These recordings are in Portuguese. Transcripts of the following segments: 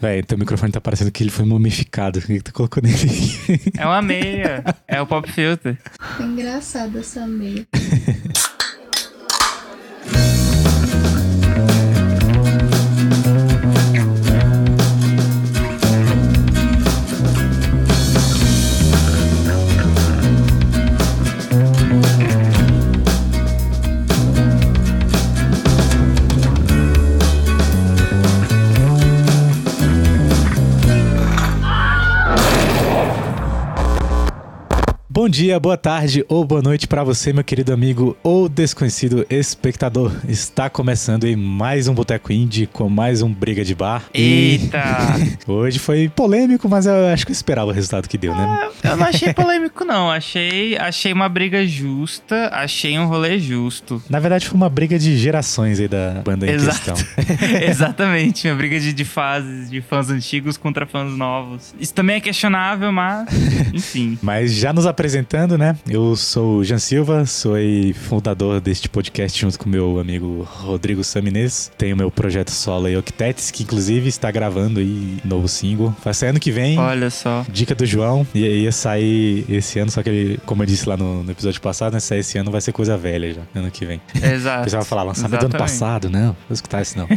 Véi, teu microfone tá parecendo que ele foi mumificado. O que, que tu colocou nele? É uma meia. é o pop filter. Engraçado essa meia. Bom dia, boa tarde ou boa noite pra você, meu querido amigo ou desconhecido espectador. Está começando em mais um Boteco Indie com mais um Briga de Bar. E Eita! hoje foi polêmico, mas eu acho que eu esperava o resultado que deu, né? Eu não achei polêmico, não. Achei, achei uma briga justa, achei um rolê justo. Na verdade, foi uma briga de gerações aí da banda em Exato. questão. Exatamente, uma briga de, de fases, de fãs antigos contra fãs novos. Isso também é questionável, mas enfim. Mas já nos apresentando, né? Eu sou o Jean Silva, sou aí fundador deste podcast junto com meu amigo Rodrigo Saminês. Tenho meu projeto solo aí, Octetes, que inclusive está gravando aí novo single. Vai sair ano que vem. Olha só. Dica do João, ia, ia sair esse ano, só que ele, como eu disse lá no, no episódio passado, né? Sair esse ano vai ser coisa velha já, ano que vem. Exato. pessoal vai falar, lançamento do ano Exatamente. passado, não, não vou escutar isso não.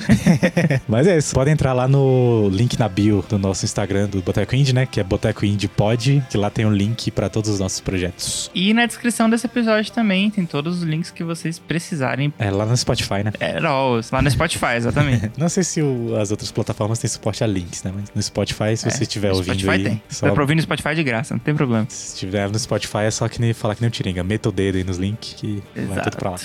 Mas é isso, podem entrar lá no link na bio do nosso Instagram do Boteco Indie, né? Que é Boteco Indie Pod, que lá tem um link pra todos os nossos projetos. E na descrição desse episódio também tem todos os links que vocês precisarem. É lá no Spotify, né? É, lá no Spotify, exatamente. Não sei se o- as outras plataformas têm suporte a links, né? Mas no Spotify, se É, você estiver no ouvindo Spotify aí, tem. só- Dá pra ouvir no Spotify de graça, não tem problema. se estiver no Spotify é só que nem falar que nem o Tiringa. Meta o dedo aí nos links que vai Exato. tudo pra lá.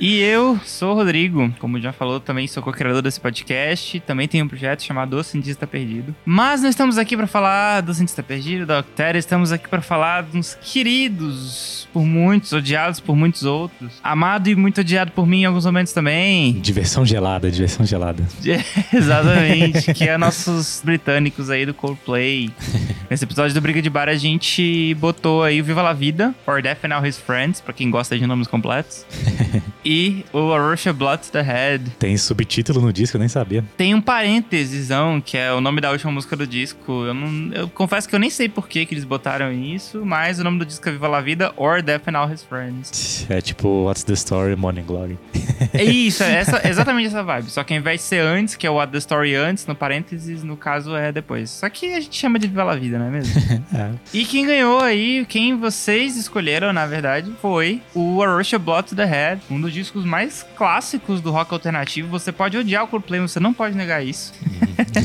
E eu sou o Rodrigo, como já falou, também sou co-criador desse podcast. Também tenho um projeto chamado O Cientista Perdido. Mas não estamos aqui pra falar do Cientista Perdido, da Octéria, estamos aqui pra falar dos queridos por muitos, odiados por muitos outros. Amado e muito odiado por mim em alguns momentos também. Diversão gelada, diversão gelada. Exatamente, que é nossos britânicos aí do Coldplay. Nesse episódio do Briga de Bar a gente botou aí o Viva La Vida, or Death and All His Friends, pra quem gosta de nomes completos. e o A Blood to the Head. Tem subtítulo no disco, eu nem sabia. Tem um parêntesesão, que é o nome da última música do disco. Eu, não, eu confesso que eu nem sei por que, que eles botaram isso, mas o nome do disco é Viva La Vida, or Death and All His Friends. É tipo What's the Story, Morning Glory. É isso, é essa, exatamente essa vibe. Só que ao invés de ser antes, que é o What the Story antes, no parênteses, no caso é depois. Só que a gente chama de Viva La Vida, não é mesmo? É. e quem ganhou aí, quem vocês escolheram, na verdade, foi o A Rush of Blood to the Head, um dos discos mais clássicos do rock alternativo. Você pode odiar o Coldplay, você não pode negar isso.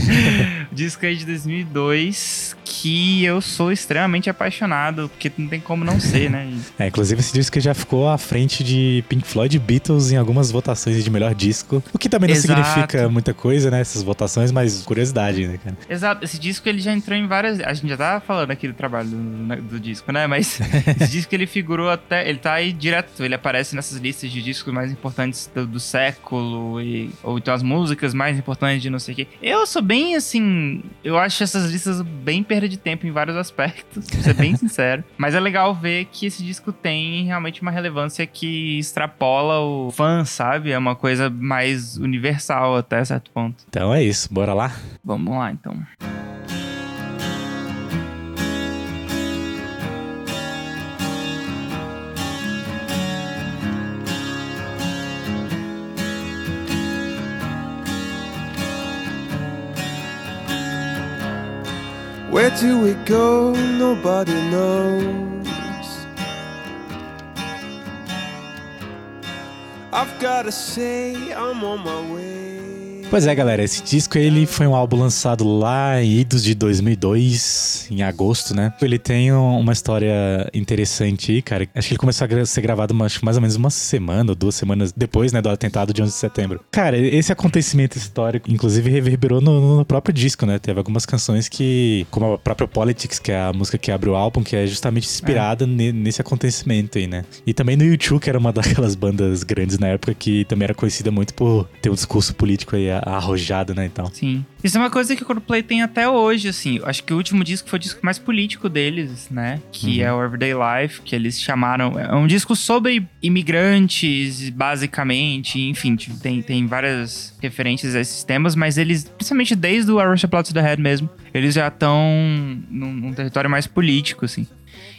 Disco aí de 2002, que eu sou extremamente apaixonado, porque não tem como não ser, né? É, inclusive esse disco já ficou à frente de Pink Floyd e Beatles em algumas votações de melhor disco. O que também não Exato. significa muita coisa, né? Essas votações, mas curiosidade, né, cara? Exato, esse disco ele já entrou em várias. A gente já tava falando aqui do trabalho do, né, do disco, né? Mas esse disco ele figurou até. Ele tá aí direto, ele aparece nessas listas de discos mais importantes do, do século, e, ou então as músicas mais importantes de não sei o quê. Eu sou bem assim. Eu acho essas listas bem perda de tempo em vários aspectos, pra ser bem sincero. Mas é legal ver que esse disco tem realmente uma relevância que extrapola o fã, sabe? É uma coisa mais universal até certo ponto. Então é isso, bora lá? Vamos lá então. Where do we go? Nobody knows. I've gotta say, I'm on my way. Pois é, galera, esse disco ele foi um álbum lançado lá em idos de 2002, em agosto, né? Ele tem um- uma história interessante aí, cara. Acho que ele começou a ser gravado uma- que mais ou menos uma semana ou duas semanas depois, né, do atentado de 11 de setembro. Cara, esse acontecimento histórico, inclusive, reverberou no, no próprio disco, né? Teve algumas canções que, como a própria Politics, que é a música que abre o álbum, que é justamente inspirada ne- nesse acontecimento aí, né? E também no YouTube, que era uma daquelas bandas grandes na época que também era conhecida muito por ter um discurso político aí arrojado, né, então. Sim. Isso é uma coisa que o Coldplay tem até hoje, assim. Acho que o último disco foi o disco mais político deles, né? Que Uhum. é o Everyday Life, que eles chamaram. É um disco sobre imigrantes, basicamente. Enfim, tipo, tem, tem várias referências a esses temas, mas eles, principalmente desde o A Rush Blood to the Head mesmo, eles já estão num, num território mais político, assim.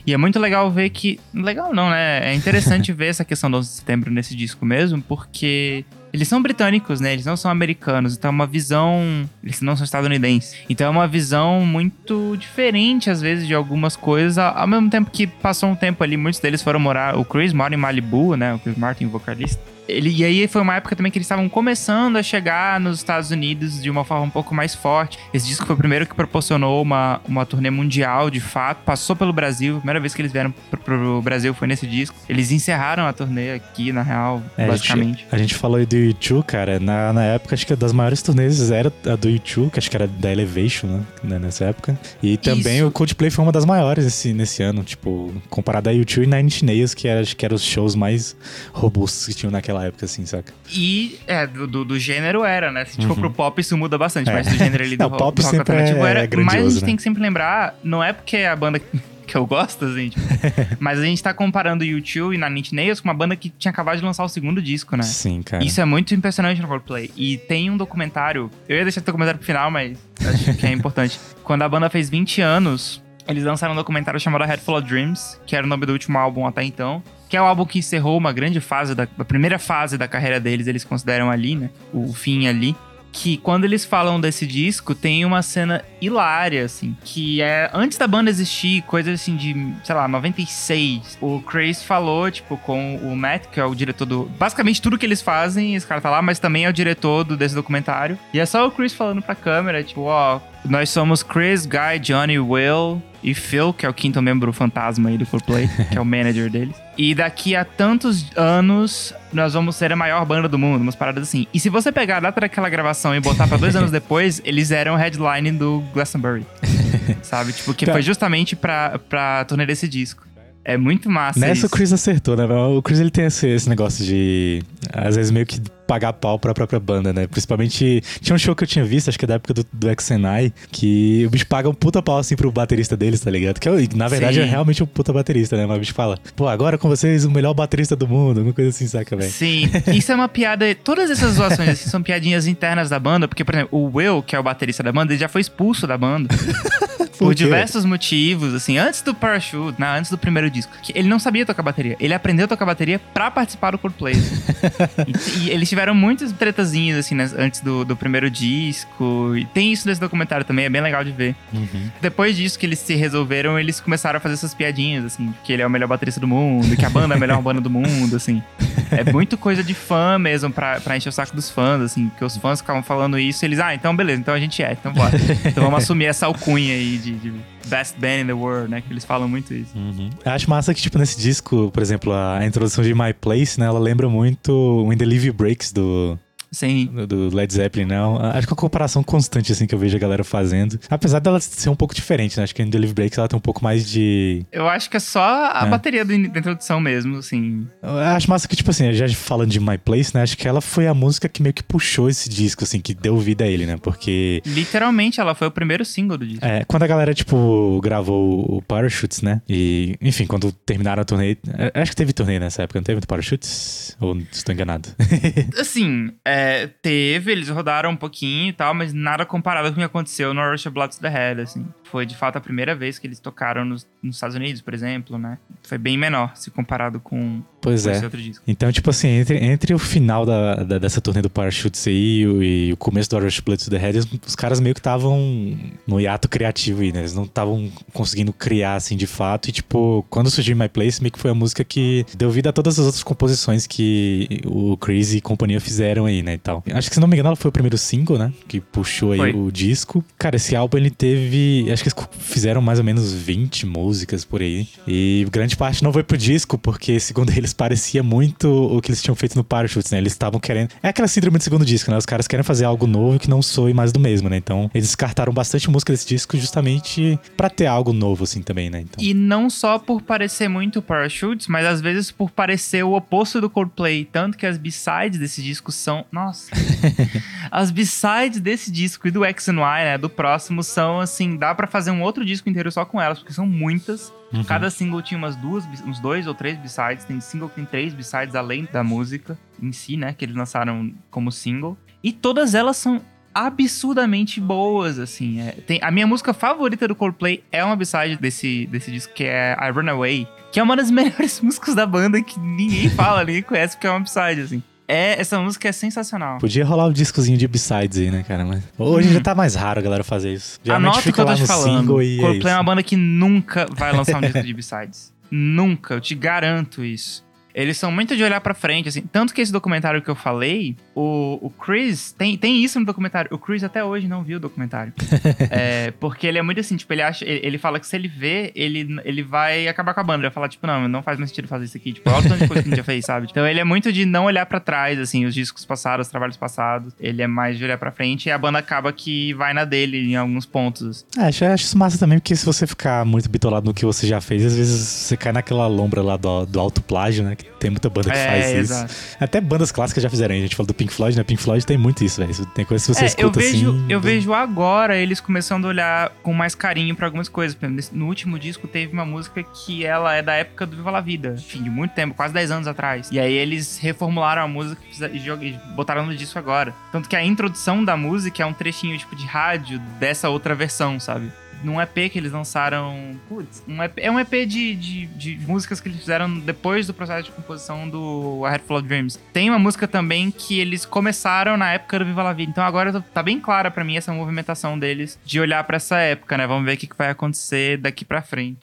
E é muito legal ver que. Legal não, né? É interessante ver essa questão do 11 de setembro nesse disco mesmo, porque eles são britânicos, né? Eles não são americanos. Então é uma visão. Eles não são estadunidenses. Então é uma visão muito diferente, às vezes, de algumas coisas. Ao mesmo tempo que passou um tempo ali, muitos deles foram morar. O Chris mora em Malibu, né? O Chris Martin, vocalista. Ele, e aí foi uma época também que eles estavam começando a chegar nos Estados Unidos de uma forma um pouco mais forte. Esse disco foi o primeiro que proporcionou uma, uma turnê mundial, de fato. Passou pelo Brasil. A primeira vez que eles vieram pro, pro Brasil foi nesse disco. Eles encerraram a turnê aqui, na real, É, basicamente. A gente, a gente falou aí do YouTube, cara. Na, na época, acho que das maiores turnês era a do YouTube, que acho que era da Elevation, né? né, Nessa época. E também Isso. o Coldplay foi uma das maiores nesse, nesse ano, tipo, comparado a YouTube e Nine Inch Nails, que era, acho que eram os shows mais robustos que tinham naquela época, assim, saca? E, é, do, do, gênero era, né? Se tipo Uhum. pro pop isso muda bastante, É. mas do gênero ali do, Não, ro- pop do rock sempre alternativo é era. Mas a gente né? tem que sempre lembrar, não é porque é a banda que eu gosto, assim, tipo, mas a gente tá comparando o YouTube e na Ninth Nails com uma banda que tinha acabado de lançar o segundo disco, né? Sim, cara. Isso é muito impressionante no Coldplay. E tem um documentário, eu ia deixar o documentário pro final, mas acho que é importante. Quando a banda fez 20 anos, eles lançaram um documentário chamado Head Full of Dreams, que era o nome do último álbum até então. Que é o álbum que encerrou uma grande fase, da a primeira fase da carreira deles, eles consideram ali, né? O fim ali. Que quando eles falam desse disco, tem uma cena hilária, assim. Que é antes da banda existir, coisa assim de, sei lá, 96. O Chris falou, tipo, com o Matt, que é o diretor do. Basicamente tudo que eles fazem, esse cara tá lá, mas também é o diretor do, desse documentário. E é só o Chris falando pra câmera, tipo, ó, nós somos Chris, Guy, Johnny, Will e Phil, que é o quinto membro fantasma aí do Coldplay, que é o manager deles. E daqui a tantos anos, nós vamos ser a maior banda do mundo, umas paradas assim. E se você pegar a data daquela gravação e botar pra dois anos depois, eles eram headline do Glastonbury. Sabe? Tipo, que Cara. foi justamente pra, pra turnê desse disco. É muito massa Nessa isso. o Chris acertou, né? O Chris ele tem esse, esse negócio de, às vezes, meio que pagar pau pra própria banda, né? Principalmente. Tinha um show que eu tinha visto, acho que é da época do, do XNI, que o bicho paga um puta pau assim pro baterista deles, tá ligado? Que é, na verdade Sim. é realmente um puta baterista, né? Mas o bicho fala, pô, agora com vocês o melhor baterista do mundo, alguma coisa assim, saca, velho? Sim, isso é uma piada. Todas essas zoações assim, são piadinhas internas da banda, porque, por exemplo, o Will, que é o baterista da banda, ele já foi expulso da banda. por Por diversos motivos, assim, antes do Parachute, né, antes do primeiro disco. ele não sabia tocar bateria. Ele aprendeu a tocar bateria pra participar do Coldplay. e, e eles tiveram muitas tretazinhas, assim, né, antes do, do primeiro disco. E tem isso nesse documentário também, é bem legal de ver. Uhum. Depois disso que eles se resolveram, eles começaram a fazer essessas piadinhas, assim, que ele é o melhor baterista do mundo, que a banda é a melhor banda do mundo, assim. É muito coisa de fã mesmo, pra, pra encher o saco dos fãs, assim, que os fãs ficavam falando isso eles, ah, então beleza, então a gente é, então bora. Então vamos assumir essa alcunha aí de, de best band in the world, né, que eles falam muito isso. Uhum. Eu acho massa que, tipo, nesse disco, por exemplo, a introdução de My Place, né? Ela lembra muito In The Live Breaks do, Sim. do- Led Zeppelin, não. Acho que é uma comparação constante, assim, que eu vejo a galera fazendo. Apesar dela ser um pouco diferente, né? Acho que The Live Breaks ela tem um pouco mais de... Eu acho que é só a É. bateria da introdução mesmo, assim. Eu acho massa que, tipo assim, já falando de My Place, né? Acho que ela foi a música que meio que puxou esse disco, assim, que deu vida a ele, né? Porque... Literalmente, ela foi o primeiro single do disco. É, quando a galera, tipo, gravou o Parachutes, né? E, enfim, quando terminaram a turnê. é, Acho que teve turnê nessa época, não teve do Parachutes? Ou estou enganado? Assim, é, teve, eles rodaram um pouquinho e tal, mas nada comparado com o que aconteceu no Rush of the Head, assim. Foi, de fato, a primeira vez que eles tocaram nos, nos Estados Unidos, por exemplo, né? Foi bem menor, se comparado com, pois é. Então, tipo assim, entre, entre o final da, da- dessa turnê do Parachutes aí e o, e o começo do Rush Blood to the Head, os, os caras meio que estavam no hiato criativo aí, né? Eles não estavam conseguindo criar, assim, de fato. E, tipo, quando surgiu My Place, meio que foi a música que deu vida a todas as outras composições que o Crazy e companhia fizeram aí, né? E tal. Acho que, se não me engano, ela foi o primeiro single, né? Que puxou aí Foi. o disco. Cara, esse álbum, ele teve... Acho que eles fizeram mais ou menos 20 músicas por aí. E grande parte não foi pro disco, porque, segundo eles, parecia muito o que eles tinham feito no Parachutes, né? Eles estavam querendo... É aquela síndrome do segundo disco, né? Os caras querem fazer algo novo que não soe mais do mesmo, né? Então, eles descartaram bastante música desse disco justamente pra ter algo novo, assim, também, né? Então... E não só por parecer muito Parachutes, mas às vezes por parecer o oposto do Coldplay. Tanto que as B-sides desse disco são. Nossa! As B-sides desse disco e do X and Y, né, do próximo, são assim, dá pra fazer um outro disco inteiro só com elas, porque são muitas. Uhum. Cada single tinha umas duas, uns dois ou três B-sides. Tem single que tem três B-sides além da música em si, né, que eles lançaram como single. E todas elas são absurdamente boas, assim. É, tem, a minha música favorita do Coldplay é uma b-side desse, desse disco, que é I Run Away, que é uma das melhores músicas da banda que ninguém fala, ninguém conhece, porque é uma b-side, assim. É, essa música é sensacional. Podia rolar um discozinho de B-sides aí, né, cara? Mas hoje Uhum. já tá mais raro a galera fazer isso. Geralmente Anota o que fica eu tô te falando. e é Coldplay é isso. uma banda que nunca vai lançar um disco de b-sides. Nunca, eu te garanto isso. Eles são muito de olhar pra frente, assim. Tanto que esse documentário que eu falei, o, o Chris, tem, tem isso no documentário. O Chris até hoje não viu o documentário. é, porque ele é muito assim, tipo, ele acha. Ele, ele fala que se ele vê, ele, ele vai acabar com a banda. Ele vai falar, tipo, não, não faz mais sentido fazer isso aqui. Tipo, olha o tanto de coisa que a gente já fez, sabe? Então ele é muito de não olhar pra trás, assim, os discos passados, os trabalhos passados. Ele é mais de olhar pra frente e a banda acaba que vai na dele em alguns pontos. É, acho, acho isso massa também, porque se você ficar muito bitolado no que você já fez, às vezes você cai naquela lombra lá do, do autoplágio, né? Tem muita banda que é, faz isso. exato. Até bandas clássicas já fizeram. A gente falou do Pink Floyd, né? Pink Floyd tem muito isso, velho. Tem coisa que você É, eu escuta vejo, assim. eu do- vejo agora eles começando a olhar com mais carinho pra algumas coisas. No último disco teve uma música que ela é da época do Viva La Vida, enfim, de muito tempo, quase 10 anos atrás. E aí eles reformularam a música e botaram no disco agora. Tanto que a introdução da música é um trechinho tipo de rádio dessa outra versão, sabe? Num EP que eles lançaram. Putz, um EP, é um EP de, de, de músicas que eles fizeram depois do processo de composição do A Head Full of Dreams. Tem uma música também que eles começaram na época do Viva La Vida. Então agora tá bem clara pra mim essa movimentação deles de olhar pra essa época, né? Vamos ver o que que vai acontecer daqui pra frente.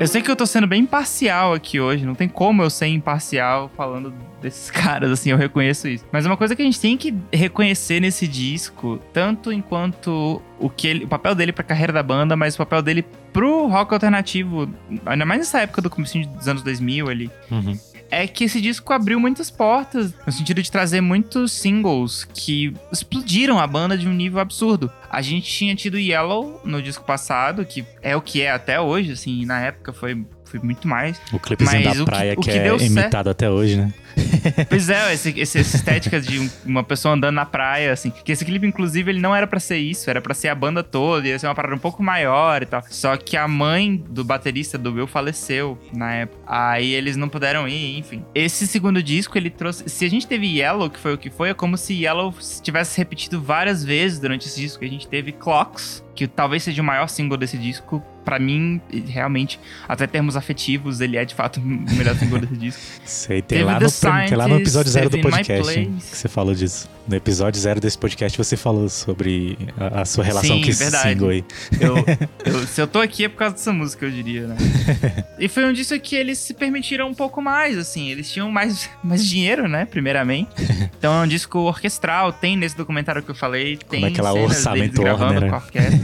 Eu sei que eu tô sendo bem imparcial aqui hoje, não tem como eu ser imparcial falando desses caras, assim, eu reconheço isso. Mas uma coisa que a gente tem que reconhecer nesse disco, tanto enquanto o, que ele- o papel dele pra carreira da banda, mas o papel dele pro rock alternativo, ainda mais nessa época do começo dos anos 2000 ali, Uhum. É que esse disco abriu muitas portas, no sentido de trazer muitos singles que explodiram a banda de um nível absurdo. A gente tinha tido Yellow no disco passado, que é o que é até hoje, assim, na época foi, foi muito mais. O clipezinho da praia que, que é deu certo- imitado até hoje, né? Pois é, esse, esse- essa estética de um- uma pessoa andando na praia, assim. Que esse clipe, inclusive, ele não era pra ser isso, era pra ser a banda toda, ia ser uma parada um pouco maior e tal. Só que a mãe do baterista do Will faleceu na época. Aí eles não puderam ir, enfim. Esse segundo disco, ele trouxe. Se a gente teve Yellow, que foi o que foi, é como se Yellow tivesse repetido várias vezes durante esse disco. A gente teve Clocks, que talvez seja o maior single desse disco. Pra mim, realmente, até termos afetivos, ele é de fato o melhor single desse disco. Sei, tem lá, no, tem lá no episódio zero do podcast hein, que você falou disso. No episódio zero desse podcast você falou sobre a, a sua relação Sim, com esse verdade. single aí. Eu, eu- se eu tô aqui é por causa dessa música, eu diria, né? e foi um disco que eles se permitiram um pouco mais, assim. Eles tinham mais, mais dinheiro, né? Primeiramente. Então é um disco orquestral. Tem nesse documentário que eu falei. Tem é aquela cenas orçamento deles gravando Warner, com a né?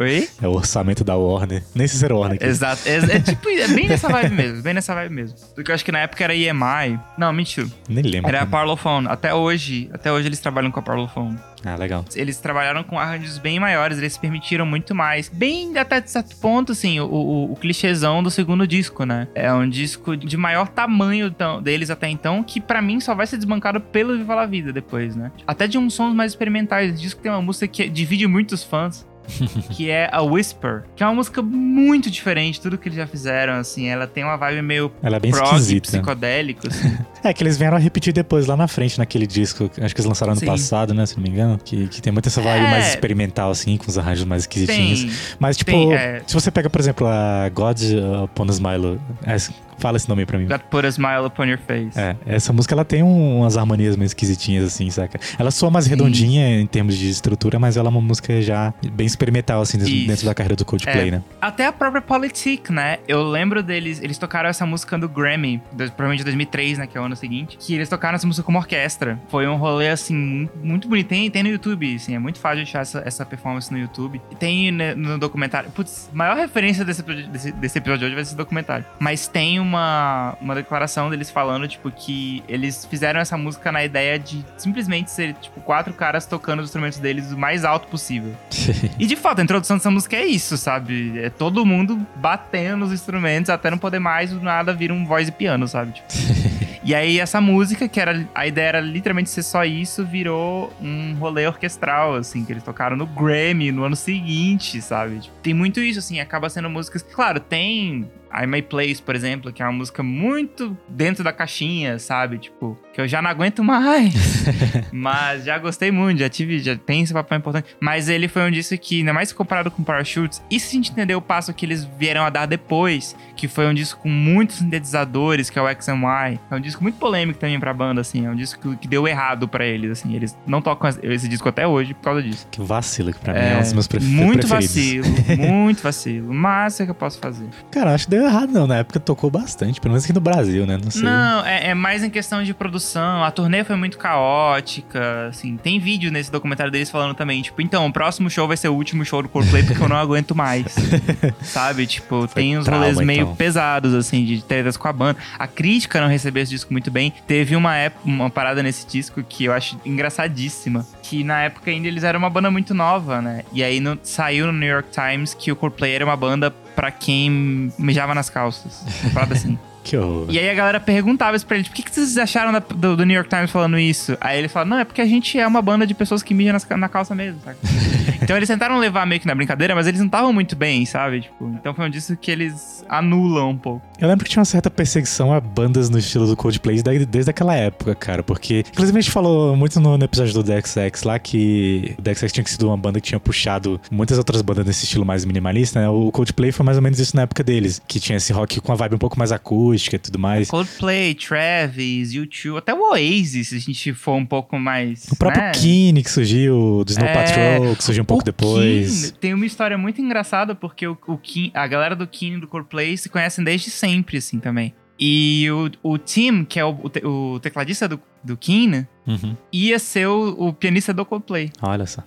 Oi? É o orçamento da Warner. Nem Warner aqui. Exato. É, é tipo, é bem nessa vibe mesmo. Bem nessa vibe mesmo. Porque eu acho que na época era EMI. Não, mentira. Nem lembro. Era a Parlophone. Até hoje, até hoje eles trabalham com a Parlophone. Ah, legal. Eles trabalharam com arranjos bem maiores, eles se permitiram muito mais. Bem, até de certo ponto, assim, o, o, o clichêzão do segundo disco, né? É um disco de maior tamanho tão- deles até então, que pra mim só vai ser desbancado pelo Viva La Vida depois, né? Até de uns sons mais experimentais. Esse disco tem uma música que divide muitos fãs. que é a Whisper, que é uma música muito diferente de tudo que eles já fizeram, assim, ela tem uma vibe meio Ela é bem prog, esquisita. psicodélico, assim. É que eles vieram a repetir depois lá na frente, naquele disco, que acho que eles lançaram ano Sim. passado, né? Se não me engano. Que, que tem muita essa vibe É. mais experimental, assim, com os arranjos mais esquisitinhos. tem, Mas, tipo, tem, é. se você pega, por exemplo, a God Upon a Smile, é, fala esse nome pra mim. Got Put a Smile Upon Your Face. É, essa música ela tem um- umas harmonias meio esquisitinhas, assim, saca? Ela soa mais redondinha em termos de estrutura, mas ela é uma música já bem experimental, assim, dentro, Isso. dentro da carreira do Coldplay, É. né? Até a própria Politic, né? Eu lembro deles, eles tocaram essa música do Grammy, do- provavelmente de 2003, né? Que é o ano seguinte. Que eles tocaram essa música como orquestra. Foi um rolê, assim, muito, bonito. Tem, tem no YouTube, assim, é muito fácil de achar essa, essa performance no YouTube. Tem né, no documentário. Putz, maior referência desse, desse, desse episódio de hoje vai ser esse documentário. Mas tem uma, uma declaração deles falando, tipo, que eles fizeram essa música na ideia de simplesmente ser, tipo, quatro caras tocando os instrumentos deles o mais alto possível. e de fato, a introdução dessa música é isso, sabe? É todo mundo batendo nos instrumentos até não poder mais, do nada vira um voz e piano, sabe? Tipo. E aí essa música, que era a ideia era literalmente ser só isso, virou um rolê orquestral, assim, que eles tocaram no Grammy no ano seguinte, sabe? Tipo, tem muito isso, assim, acaba sendo músicas. Claro, tem I May Place, por exemplo, que é uma música muito dentro da caixinha, sabe? Tipo, que eu já não aguento mais. mas já gostei muito, já tive, já tem esse papel importante. Mas ele foi um disco que, ainda mais comparado com Parachutes, e se a gente entender o passo que eles vieram a dar depois, que foi um disco com muitos sintetizadores, que é o XMY. É um disco muito polêmico também pra banda, assim. É um disco que, deu errado pra eles, assim. Eles não tocam esse disco até hoje por causa disso. Que vacilo, que pra mim é um dos meus pref muito preferidos. Muito vacilo, muito vacilo. Mas o que eu posso fazer? Cara, acho que deu errado não. Na época tocou bastante, pelo menos aqui no Brasil, né? Não sei. Não, é, é mais em questão de produção. A turnê foi muito caótica, assim. Tem vídeo nesse documentário deles falando também, tipo, então, o próximo show vai ser o último show do Coldplay porque eu não aguento mais. Sabe? Tipo, Foi tem uns trauma, rolês meio então. pesados, assim, de tretas com a banda. A crítica não recebeu esse disco muito bem. Teve uma, época, uma parada nesse disco que eu acho engraçadíssima. Que na época ainda eles eram uma banda muito nova, né? E aí no- saiu no New York Times que o Coldplay era uma banda pra quem mijava nas calças. Uma parada assim. Que horror. E aí a galera perguntava isso pra ele, por que, que vocês acharam da- do, do New York Times falando isso? Aí ele fala, não, é porque a gente é uma banda de pessoas que mijam na calça mesmo, sabe? então eles tentaram levar meio que na brincadeira, mas eles não estavam muito bem, sabe? Tipo, então foi um disco que eles anulam um pouco. Eu lembro que tinha uma certa perseguição a bandas no estilo do Coldplay desde, desde aquela época, cara. Porque, inclusive, a gente falou muito no, no episódio do DXX lá que o DXX tinha sido uma banda que tinha puxado muitas outras bandas nesse estilo mais minimalista, né? O Coldplay foi mais ou menos isso na época deles, que tinha esse rock com uma vibe um pouco mais acústica e tudo mais. Coldplay, Travis, U2, até o Oasis, se a gente for um pouco mais. O próprio né? Keane, que surgiu, do Snow É, Patrol, que surgiu um pouco depois. Keane tem uma história muito engraçada, porque o, o Keane- a galera do Keane e do Coldplay se conhecem desde sempre, assim, também. E o, o Tim, que é o, o tecladista do, do Keane, Uhum. ia ser o, o pianista do Coldplay. Olha só.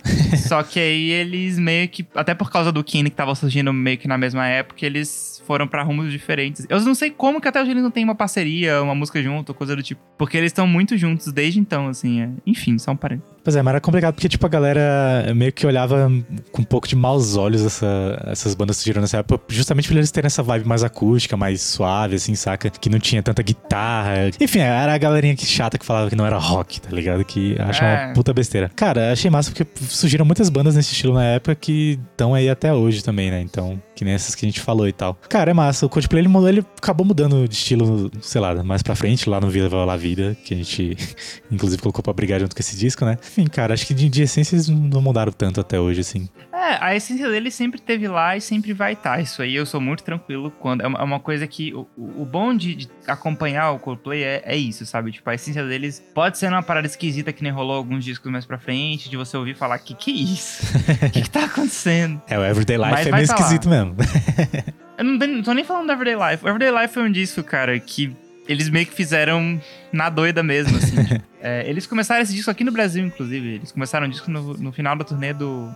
Só que aí eles meio que, até por causa do Keane que tava surgindo meio que na mesma época, eles foram pra rumos diferentes. Eu não sei como que até hoje eles não têm uma parceria, uma música junto, coisa do tipo. Porque eles estão muito juntos desde então, assim. é. Enfim, só um parênteses. Pois é, mas era complicado porque, tipo, a galera meio que olhava com um pouco de maus olhos essa- essas bandas surgiram nessa época, justamente por eles terem essa vibe mais acústica, mais suave, assim, saca? Que não tinha tanta guitarra. Enfim, era a galerinha que chata que falava que não era rock, tá ligado? Que acha É. uma puta besteira. Cara, achei massa porque surgiram muitas bandas nesse estilo na época que estão aí até hoje também, né? Então, que nem essas que a gente falou e tal. Cara, é massa. O Coldplay, ele, ele acabou mudando de estilo, sei lá, mais pra frente, lá no Viva La Vida, que a gente, inclusive, colocou pra brigar junto com esse disco, né? Enfim, cara, acho que de, de essência eles não mudaram tanto até hoje, assim. É, a essência dele sempre teve lá e sempre vai estar. Isso aí eu sou muito tranquilo quando. É uma, é coisa que. O, o bom de, de acompanhar o Coldplay é, é isso, sabe? Tipo, a essência deles pode ser uma parada esquisita que nem rolou alguns discos mais pra frente, de você ouvir falar: que que é isso? O que, que tá acontecendo? É, o Everyday Life Mas é meio tá lá. esquisito mesmo. Eu não, não tô nem falando do Everyday Life. O Everyday Life foi um disco, cara, que eles meio que fizeram na doida mesmo, assim. é, eles começaram esse disco aqui no Brasil, inclusive. Eles começaram o disco no, no final da turnê do,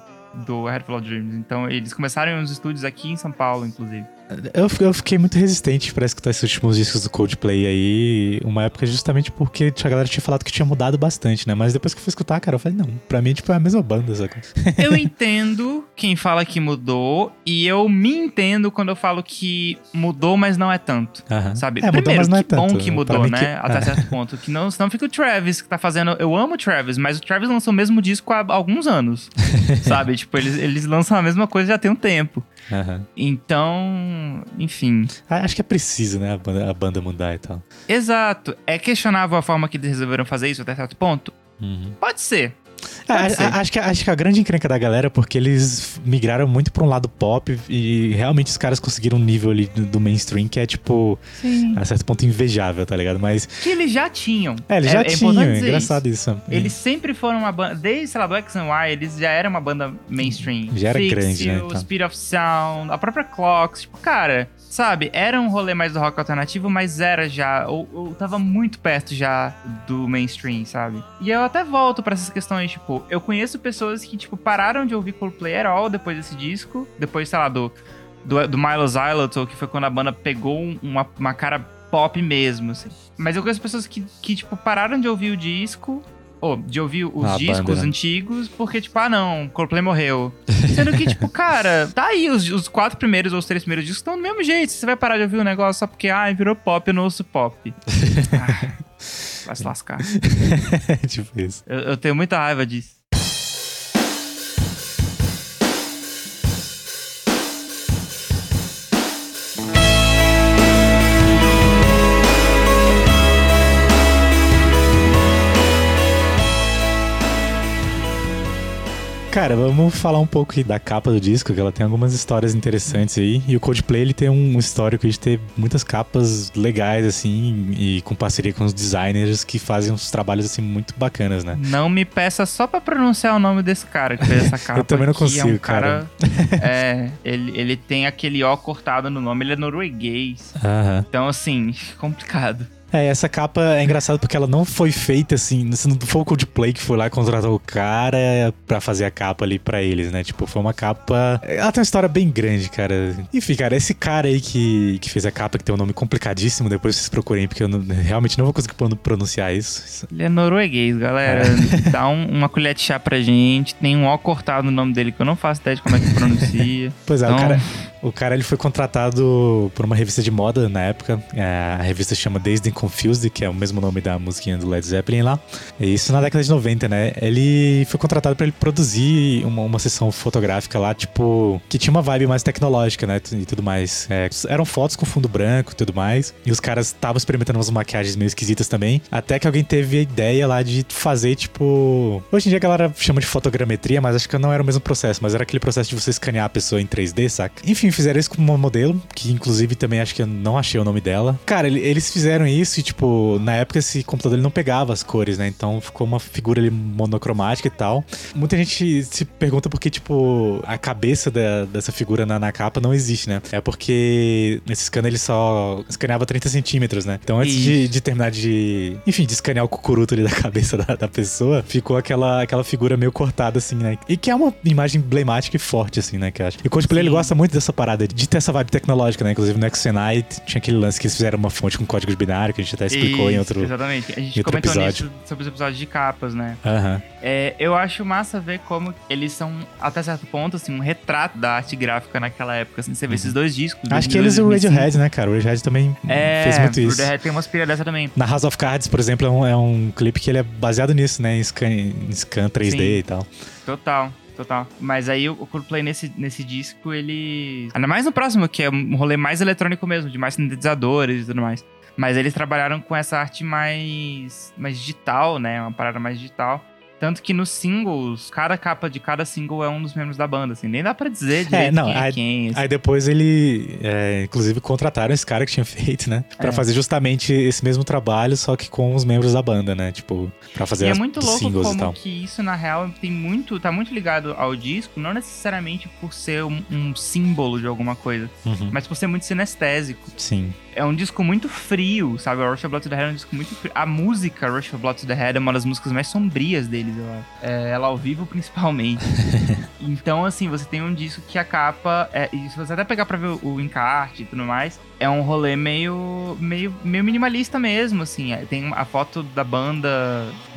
do of Dreams. Então, eles começaram uns estúdios aqui em São Paulo, inclusive. Eu, eu fiquei muito resistente pra escutar esses últimos discos do Coldplay aí, uma época justamente porque a galera tinha falado que tinha mudado bastante, né? Mas depois que eu fui escutar, cara, eu falei, não, pra mim, tipo, é a mesma banda, saca? Eu entendo quem fala que mudou, e eu me entendo quando eu falo que mudou, mas não é tanto. Sabe? É, mudou, Primeiro, mas não é que bom tanto. que Pra mudou, né? que- Até é. certo ponto. Que não, senão fica o Travis que tá fazendo. Eu amo o Travis, mas o Travis lançou o mesmo disco há alguns anos. sabe? Tipo, eles, eles lançam a mesma coisa já tem um tempo. Aham. Então, enfim. Ah, Acho que é preciso, né, a banda, a banda mudar e tal. Exato. É questionável a forma que eles resolveram fazer isso até certo ponto? Uhum. Pode ser. Ah, a- acho, que, acho que a grande encrenca da galera é porque eles migraram muito pra um lado pop e realmente os caras conseguiram um nível ali do do mainstream que é, tipo, Sim. a certo ponto invejável, tá ligado? Mas, Que eles já tinham. é, eles já é tinham, é engraçado isso. Eles sempre foram uma banda. Desde, sei lá, do X and Y, eles já eram uma banda mainstream. Já era Fix grande, né, então. Speed of Sound, a própria Clocks. Tipo, cara, sabe? Era um rolê mais do rock alternativo, mas era já. Ou, ou tava muito perto já do mainstream, sabe? E eu até volto pra essas questões, tipo, eu conheço pessoas que, tipo, pararam de ouvir Coldplay at all depois desse disco. Depois, sei lá, do. do, do Milo Xylotl, que foi quando a banda pegou uma, uma cara pop mesmo, assim. Mas eu conheço pessoas que, que, tipo, pararam de ouvir o disco ou de ouvir os Ah, discos banda, né? antigos, porque, tipo, ah, não, Coldplay morreu. Sendo que, tipo, cara, tá aí, os, os quatro primeiros ou os três primeiros discos estão do mesmo jeito. Você vai parar de ouvir o negócio só porque, ah, virou pop, eu não ouço pop. Ah, vai se lascar. tipo isso. Eu, eu tenho muita raiva disso. Cara, vamos falar um pouco da capa do disco, que ela tem algumas histórias interessantes aí. E o Coldplay, ele tem um histórico de ter muitas capas legais, assim, e com parceria com os designers que fazem uns trabalhos, assim, muito bacanas, né? Não me peça só pra pronunciar o nome desse cara que fez essa capa. também não que é consigo, um cara. é, ele, ele tem aquele O cortado no nome, ele é norueguês. Aham. Então, assim, complicado. É, essa capa é engraçada porque ela não foi feita assim, não foi o Coldplay que foi lá e contratou o cara pra fazer a capa ali pra eles, né? Tipo, foi uma capa. Ela tem uma história bem grande, cara. Enfim, cara, esse cara aí que, que fez a capa, que tem um nome complicadíssimo, depois vocês procurem, porque eu não- realmente não vou conseguir pron- pronunciar isso. Ele é norueguês, galera. Dá um- uma colher de chá pra gente. Tem um O cortado no nome dele que eu não faço ideia de como é que pronuncia. Pois é, Então- o cara. O cara ele foi contratado por uma revista de moda na época. É, a revista chama Dazed and Confused, que é o mesmo nome da musiquinha do Led Zeppelin lá. E isso na década de 90, né? Ele foi contratado pra ele produzir uma, uma sessão fotográfica lá, tipo, que tinha uma vibe mais tecnológica, né? E tudo mais. É, eram fotos com fundo branco e tudo mais. E os caras estavam experimentando umas maquiagens meio esquisitas também. Até que alguém teve a ideia lá de fazer, tipo. Hoje em dia a galera chama de fotogrametria, mas acho que não era o mesmo processo, mas era aquele processo de você escanear a pessoa em 3D, saca? Enfim, fizeram isso com uma modelo, que inclusive também acho que eu não achei o nome dela. Cara, ele- eles fizeram isso e, tipo, na época esse computador ele não pegava as cores, né? Então ficou uma figura ali monocromática e tal. Muita gente se pergunta por que, tipo, a cabeça da- dessa figura na, na capa não existe, né? É porque nesse scanner ele só escaneava 30 centímetros, né? Então antes de, de terminar de. Enfim, de escanear o cucuruto ali da cabeça da, da pessoa, ficou aquela, aquela figura meio cortada, assim, né? E que é uma imagem emblemática e forte, assim, né? Que eu acho. E o Coldplay ele gosta muito dessa parada de ter essa vibe tecnológica, né? Inclusive no X-Night tinha aquele lance que eles fizeram uma fonte com código de binário, que a gente até explicou em Isso, outro. Exatamente. A gente em comentou episódio. nisso sobre os episódios de capas, né? Aham. É, eu acho massa ver como eles são, até certo ponto, assim, um retrato da arte gráfica naquela época. Assim, você vê esses dois discos. Acho que 2002 eles e o 2005. Radiohead, né, cara? O Radiohead também É, fez muito o isso. Radiohead tem uma aspira dessa também. Na House of Cards, por exemplo, é um, é um clipe que ele é baseado nisso, né? Em scan, em scan 3D Sim. e tal. Total, total. Mas aí o Coldplay nesse, nesse disco, ele... Ainda mais no próximo, que é um rolê mais eletrônico mesmo, de mais sintetizadores e tudo mais. Mas eles trabalharam com essa arte mais, mais digital, né? Uma parada mais digital. Tanto que nos singles, cada capa de cada single é um dos membros da banda, assim. Nem dá pra dizer direito não, quem é aí- quem. assim. Aí depois ele, é, inclusive, contrataram esse cara que tinha feito, né? Pra É. fazer justamente esse mesmo trabalho, só que com os membros da banda, né? Tipo, pra fazer E é as- muito os louco singles e como tal. que isso, na real, tem muito, tá muito ligado ao disco, não necessariamente por ser um, um símbolo de alguma coisa, Uhum, mas por ser muito sinestésico. Sim. É um disco muito frio, sabe? O Rush of Blood to the Head é um disco muito frio. A música Rush of Blood to the Head é uma das músicas mais sombrias deles, eu acho. É, ela ao vivo, principalmente. então, assim, você tem um disco que a capa... É, e se você até pegar pra ver o, o encarte e tudo mais, é um rolê meio, meio, meio minimalista mesmo, assim. É, Tem a foto da banda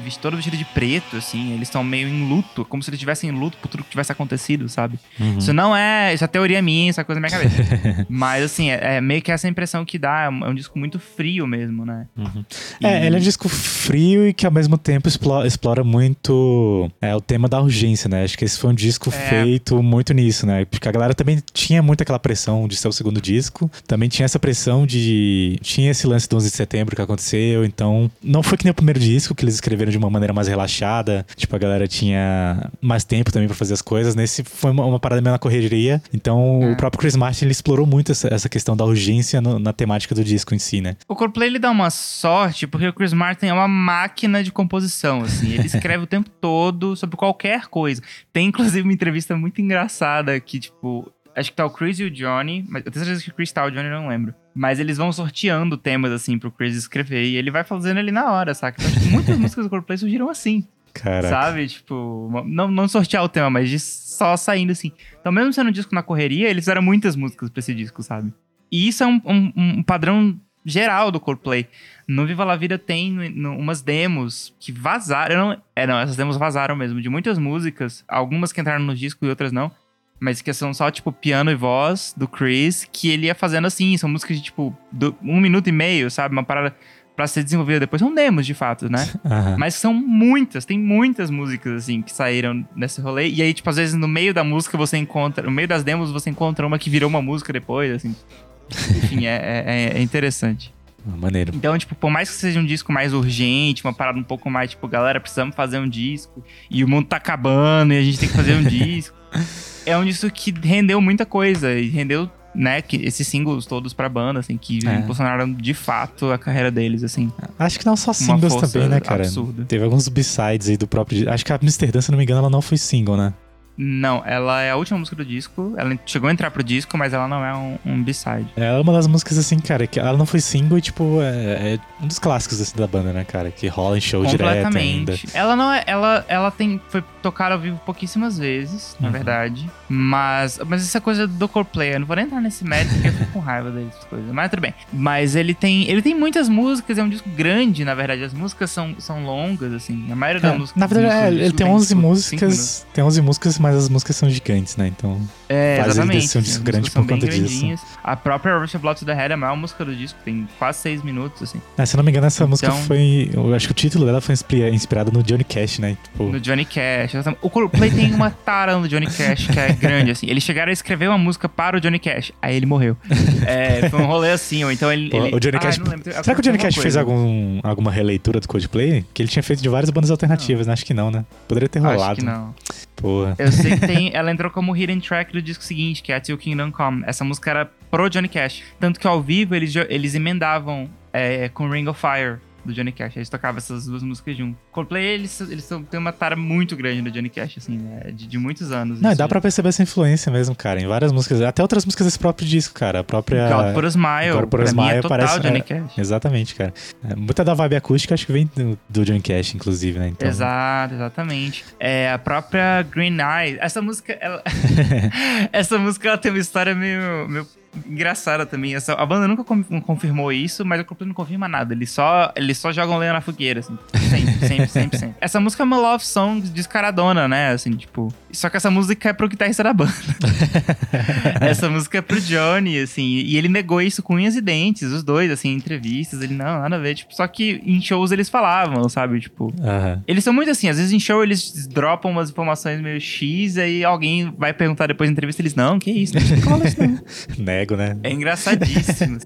vesti- todo vestido de preto, assim. Eles estão meio em luto, como se eles estivessem em luto por tudo que tivesse acontecido, sabe? Uhum. Isso não é. Isso é teoria minha, isso é coisa da minha cabeça. Mas, assim, é, é meio que essa impressão que dá. É um, é um disco muito frio mesmo, né? Uhum. E- É, ele é um disco frio e que ao mesmo tempo explora, explora muito é, o tema da urgência, né? Acho que esse foi um disco É. feito muito nisso, né? Porque a galera também tinha muito aquela pressão de ser o segundo disco, também tinha essa pressão de. Tinha esse lance do 11 de setembro que aconteceu, então não foi que nem o primeiro disco que eles escreveram de uma maneira mais relaxada, tipo, a galera tinha mais tempo também pra fazer as coisas. Nesse foi uma, uma parada meio na correria, então É. o próprio Chris Martin ele explorou muito essa, essa questão da urgência no- na temática do disco em si, né? O Coldplay ele dá uma sorte porque o Chris Martin é uma máquina de composição, assim. Ele escreve o tempo todo sobre qualquer coisa. Tem inclusive uma entrevista muito engraçada que, tipo, acho que tá o Chris e o Johnny, mas eu tenho certeza que o Chris tá, o Johnny eu não lembro. Mas eles vão sorteando temas, assim, pro Chris escrever e ele vai fazendo ali na hora, saca? Então, tipo, muitas músicas do Coldplay surgiram assim. Caraca. Sabe? Tipo, não, não sortear o tema, mas de só saindo assim. Então, mesmo sendo um disco na correria, eles fizeram muitas músicas pra esse disco, sabe? E isso é um, um- um padrão geral do Coldplay. No Viva La Vida tem no- umas demos que vazaram. Não, é, não, essas demos vazaram mesmo, de muitas músicas. Algumas que entraram no disco e outras não. Mas que são só, tipo, piano e voz do Chris, que ele ia fazendo assim. São músicas de, tipo, do- um minuto e meio, sabe? Uma parada pra ser desenvolvida depois. São demos, de fato, né? Aham. Mas são muitas, tem muitas músicas, assim, que saíram nesse rolê. E aí, tipo, às vezes no meio da música você encontra, no meio das demos você encontra uma que virou uma música depois, assim. Enfim, é, é- é interessante. Ah, Maneiro. Então, tipo, por mais que seja um disco mais urgente, uma parada um pouco mais, tipo, galera, precisamos fazer um disco, e o mundo tá acabando, e a gente tem que fazer um disco. É um disco que rendeu muita coisa, e rendeu, né, que esses singles todos pra banda, assim, que É. impulsionaram de fato a carreira deles, assim. Acho que não só singles também, né, cara? absurda. Teve alguns b-sides aí do próprio. Acho que a Amsterdã, se não me engano, ela não foi single, né? Não, ela é a última música do disco. Ela chegou a entrar pro disco, mas ela não é um, um B-side. Ela é uma das músicas, assim, cara, que ela não foi single e, tipo, é, é um dos clássicos assim, da banda, né, cara? Que rola em show direto ainda. Completamente. Ela não é. Ela, ela tem. Foi tocada ao vivo pouquíssimas vezes, na Uhum. verdade. Mas. Mas essa coisa do Coldplay, eu não vou nem entrar nesse mérito porque eu fico com raiva dessas coisas. Mas tudo bem. Mas ele tem. Ele tem muitas músicas, é um disco grande, na verdade. As músicas são, são longas, assim. A maioria É, das músicas. na verdade, é, ele tem tipo, 11 cinco músicas. Tem 11 músicas, mas as músicas são gigantes, né? Então. É, faz ele ser um disco grande por conta disso. A própria Rush of Blood to the Head é a maior música do disco, tem quase seis minutos, assim. É, se eu não me engano, essa música Então- foi. Eu acho que o título dela foi inspi- inspirado no Johnny Cash, né? Tipo. No Johnny Cash. O Coldplay tem uma tara no Johnny Cash que é grande, assim. Eles chegaram a escrever uma música para o Johnny Cash, aí ele morreu. É, foi um rolê assim, ou então ele... Pô, ele- o Johnny Ah, Cash. não lembro, Será que o Johnny Cash fez coisa. algum, alguma releitura do Coldplay? Que ele tinha feito de várias bandas alternativas, né? Acho que não, né? Poderia ter rolado. Acho que não. Porra. Eu sei que tem... Ela entrou como hidden track do disco seguinte, que é Till Kingdom Come. Essa música era pro Johnny Cash. Tanto que ao vivo eles, eles emendavam é, com Ring of Fire do Johnny Cash. Eles tocavam essas duas músicas junto. Coldplay, eles, eles têm uma tara muito grande do Johnny Cash, assim, né? De, de muitos anos. Não, dá pra perceber essa influência mesmo, cara. Em várias músicas, até outras músicas desse próprio disco, cara. A própria. God Put a Smile. God Put a pra mim é Smile total parece- Johnny é, Cash. Exatamente, cara. É, muita da vibe acústica acho que vem do, do Johnny Cash, inclusive, né? Então, Exato, exatamente. É, a própria Green Eye. Essa música, ela... essa música ela tem uma história meio, meio engraçada também. Essa, a banda nunca com- confirmou isso, mas o Coldplay não confirma nada. Eles só, eles só jogam lenha na fogueira, assim. Sempre, sempre, sempre, sempre. Essa música é uma love song descaradona, né? Assim, tipo... Só que essa música é pro guitarrista da banda. essa música é pro Johnny, assim. E ele negou isso com unhas e dentes, os dois, assim, em entrevistas. Ele, não, nada a ver. Tipo, só que em shows eles falavam, sabe? Tipo... Aham. Eles são muito assim, às vezes em show eles dropam umas informações meio X, aí alguém vai perguntar depois na entrevista, eles, não, que isso, não cola isso não. Nego, né? É engraçadíssimo.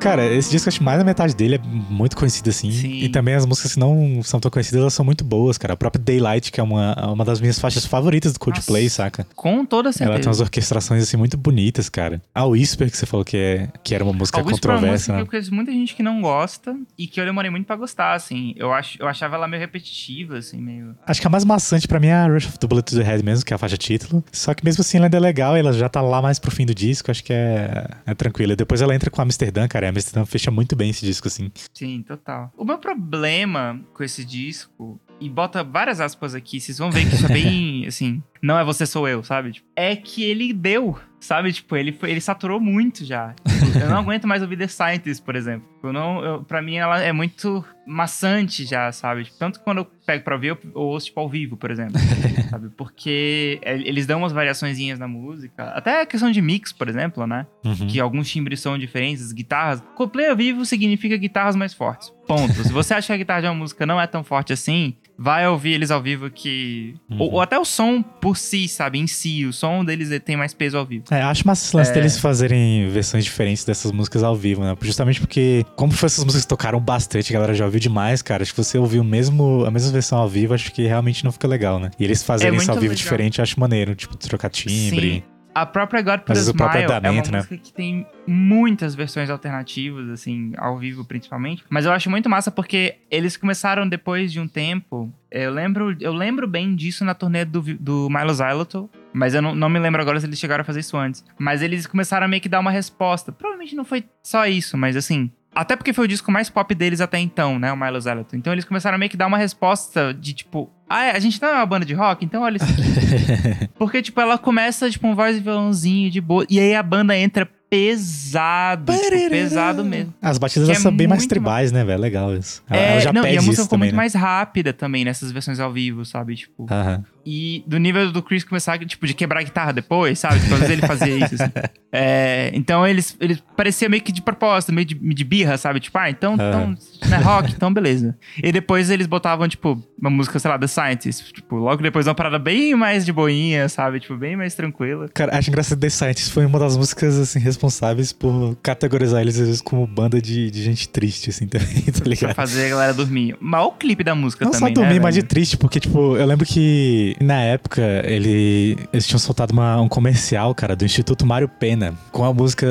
Cara, esse disco, acho que mais da metade dele é muito conhecido, assim. Sim. E também as músicas que não são tão conhecidas, elas são muito boas, cara. A própria Daylight, que é uma, uma das minhas faixas favoritas do Coldplay, Nossa, saca? Com toda certeza. Ela tem umas orquestrações, assim, muito bonitas, cara. A Whisper, que você falou que, é, que era uma música Alguns pra controversa, música né? que eu conheço muita gente que não gosta e que eu demorei muito pra gostar, assim. Eu, ach, eu achava ela meio repetitiva, assim, meio... Acho que a mais maçante pra mim é a Rush of the Bullet to the Head mesmo, que é a faixa título. Só que mesmo assim ela ainda é legal, ela já tá lá mais pro fim do disco, acho que é, é tranquila. Depois ela entra com a Amsterdã, cara, e a Amsterdã fecha muito bem esse disco, assim. Sim, total. O meu problema com esse disco, e bota várias aspas aqui, vocês vão ver que isso é bem, assim, não é você, sou eu, sabe? Tipo, é que ele deu, sabe? Tipo, ele, ele saturou muito já. Tipo, eu não aguento mais ouvir The Scientist, por exemplo. Eu não, eu, pra mim, ela é muito maçante já, sabe? Tipo, tanto que quando eu pego pra ouvir, eu, eu ouço, tipo, ao vivo, por exemplo. sabe? Porque é, eles dão umas variaçõezinhas na música. Até a questão de mix, por exemplo, né? Uhum. que alguns timbres são diferentes, as guitarras. Coldplay ao vivo significa guitarras mais fortes. Ponto. Se você acha que a guitarra de uma música não é tão forte assim, vai ouvir eles ao vivo que. Uhum. Ou, ou até o som por si, sabe? Em si. O som deles tem mais peso ao vivo. É, acho massa esse lance É. deles fazerem versões diferentes dessas músicas ao vivo, né? Justamente porque, como essas músicas tocaram bastante, a galera já ouviu demais, cara. Acho que você ouvir o mesmo, a mesma versão ao vivo, acho que realmente não fica legal, né? E eles fazerem É isso ao vivo legal. diferente, acho maneiro. Tipo, trocar timbre. Sim. A própria God Put a Smile é uma né? música que tem muitas versões alternativas, assim, ao vivo principalmente. Mas eu acho muito massa porque eles começaram depois de um tempo. Eu lembro, eu lembro bem disso na turnê do, do Milo Xyloto, mas eu não, não me lembro agora se eles chegaram a fazer isso antes. Mas eles começaram a meio que dar uma resposta. Provavelmente não foi só isso, mas assim. Até porque foi o disco mais pop deles até então, né? O Milo Xyloto. Então eles começaram a meio que dar uma resposta de tipo. Ah, é, a gente não é uma banda de rock? Então olha isso aqui. Porque, tipo, ela começa, tipo, um voz e violãozinho de boa. E aí a banda entra pesado. tipo, pesado mesmo. As batidas é são bem mais tribais, né, velho? Legal isso. Ela, É, ela já não, pede e a música ficou muito né? mais rápida também nessas versões ao vivo, sabe? Tipo. Aham. E do nível do Chris começar, tipo, de quebrar a guitarra depois, sabe? Tipo, às vezes ele fazia isso, assim. É, então eles, eles parecia meio que de propósito, meio de, de birra, sabe? Tipo, ah, então, então não é rock, então beleza. E depois eles botavam, tipo, uma música, sei lá, The Scientist. Tipo, logo depois uma parada bem mais de boinha, sabe? Tipo, bem mais tranquila. Cara, acho engraçado The Scientist foi uma das músicas, assim, responsáveis por categorizar eles, às vezes, como banda de, de gente triste, assim, também, tá Pra ligado? fazer a galera dormir. Mas olha o clipe da música Não também, só dormir, né, mas de triste, porque, tipo, eu lembro que na época ele, eles tinham soltado uma- um comercial, cara, do Instituto Mário Pena, com a música